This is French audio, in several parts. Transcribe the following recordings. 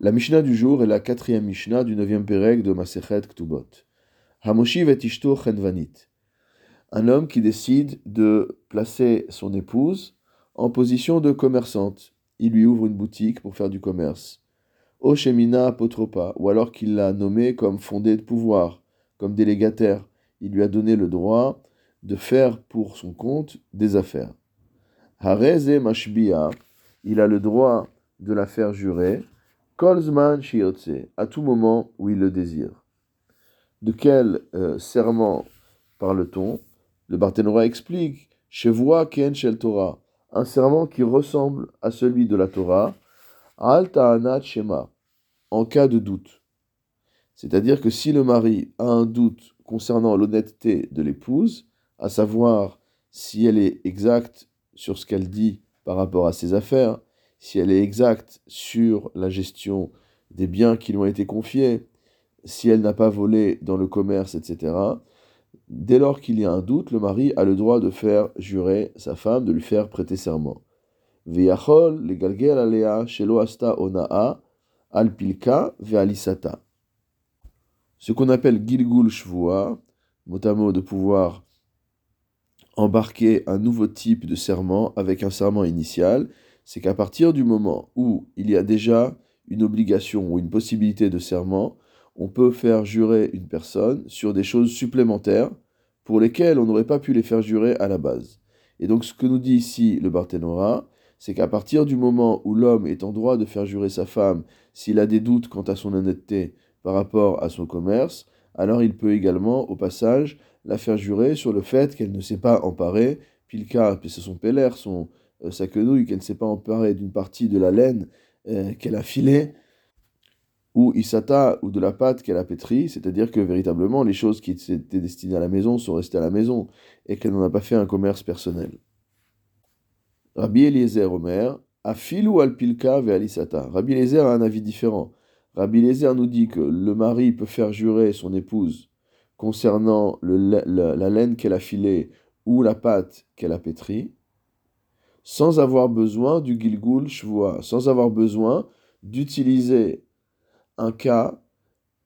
La Mishnah du jour est la quatrième Mishnah du neuvième Pérec de Masechet Ktubot. Hamoshiv et Ishto Chenvanit. Un homme qui décide de placer son épouse en position de commerçante. Il lui ouvre une boutique pour faire du commerce. Oshemina Apotropa, ou alors qu'il l'a nommé comme fondé de pouvoir, comme délégataire. Il lui a donné le droit de faire pour son compte des affaires. Hareze Mashbia, il a le droit de la faire jurer. Kolzman Shiotse, à tout moment où il le désire. De quel euh, serment parle-t-on? Le Barthénora explique Chevoa Ken Shel Torah, un serment qui ressemble à celui de la Torah, Al Ta'anat Shema, en cas de doute. C'est-à-dire que si le mari a un doute concernant l'honnêteté de l'épouse, à savoir si elle est exacte sur ce qu'elle dit par rapport à ses affaires, si elle est exacte sur la gestion des biens qui lui ont été confiés, si elle n'a pas volé dans le commerce, etc. Dès lors qu'il y a un doute, le mari a le droit de faire jurer sa femme, de lui faire prêter serment. Le alea, shelo asta onaa, alpilka, vealisata. Ce qu'on appelle gilgul shvua, mot de pouvoir embarquer un nouveau type de serment avec un serment initial, c'est qu'à partir du moment où il y a déjà une obligation ou une possibilité de serment, on peut faire jurer une personne sur des choses supplémentaires pour lesquelles on n'aurait pas pu les faire jurer à la base. Et donc ce que nous dit ici le Barthénora, c'est qu'à partir du moment où l'homme est en droit de faire jurer sa femme s'il a des doutes quant à son honnêteté par rapport à son commerce, alors il peut également, au passage, la faire jurer sur le fait qu'elle ne s'est pas emparée, pilka, c'est son pélaire, son, sa quenouille, qu'elle ne s'est pas emparée d'une partie de la laine euh, qu'elle a filée, ou isata, ou de la pâte qu'elle a pétrie, c'est-à-dire que véritablement les choses qui étaient destinées à la maison sont restées à la maison, et qu'elle n'en a pas fait un commerce personnel. Rabbi Eliezer Omer, ou alpilka ve alisata. Rabbi Eliezer a un avis différent. Rabbi Eliezer nous dit que le mari peut faire jurer son épouse concernant la laine qu'elle a filée ou la pâte qu'elle a pétrie, sans avoir besoin du Gilgul Shvua, sans avoir besoin d'utiliser un cas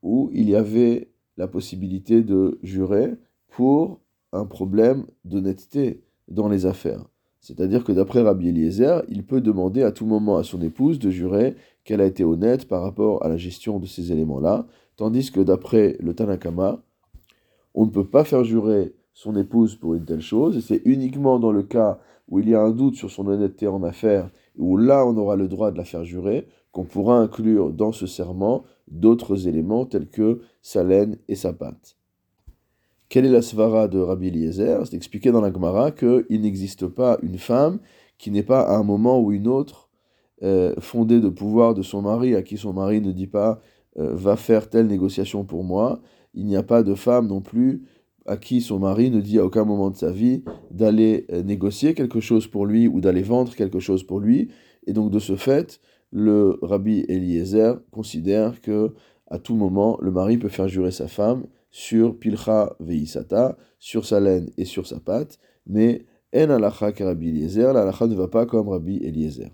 où il y avait la possibilité de jurer pour un problème d'honnêteté dans les affaires. C'est-à-dire que d'après Rabbi Eliezer, il peut demander à tout moment à son épouse de jurer qu'elle a été honnête par rapport à la gestion de ces éléments-là, tandis que d'après le Tanakama, on ne peut pas faire jurer son épouse pour une telle chose, et c'est uniquement dans le cas où il y a un doute sur son honnêteté en affaires, où là on aura le droit de la faire jurer, qu'on pourra inclure dans ce serment d'autres éléments tels que sa laine et sa pâte. Quelle est la svara de Rabbi Eliezer? C'est expliqué dans la Gemara qu'il n'existe pas une femme qui n'est pas à un moment ou une autre euh, fondée de pouvoir de son mari, à qui son mari ne dit pas euh, va faire telle négociation pour moi. Il n'y a pas de femme non plus à qui son mari ne dit à aucun moment de sa vie d'aller euh, négocier quelque chose pour lui ou d'aller vendre quelque chose pour lui. Et donc de ce fait, le rabbi Eliezer considère que à tout moment, le mari peut faire jurer sa femme sur pilcha veisata, sur sa laine et sur sa pâte, mais en alacha rabbi Eliezer, l'alacha ne va pas comme rabbi Eliezer.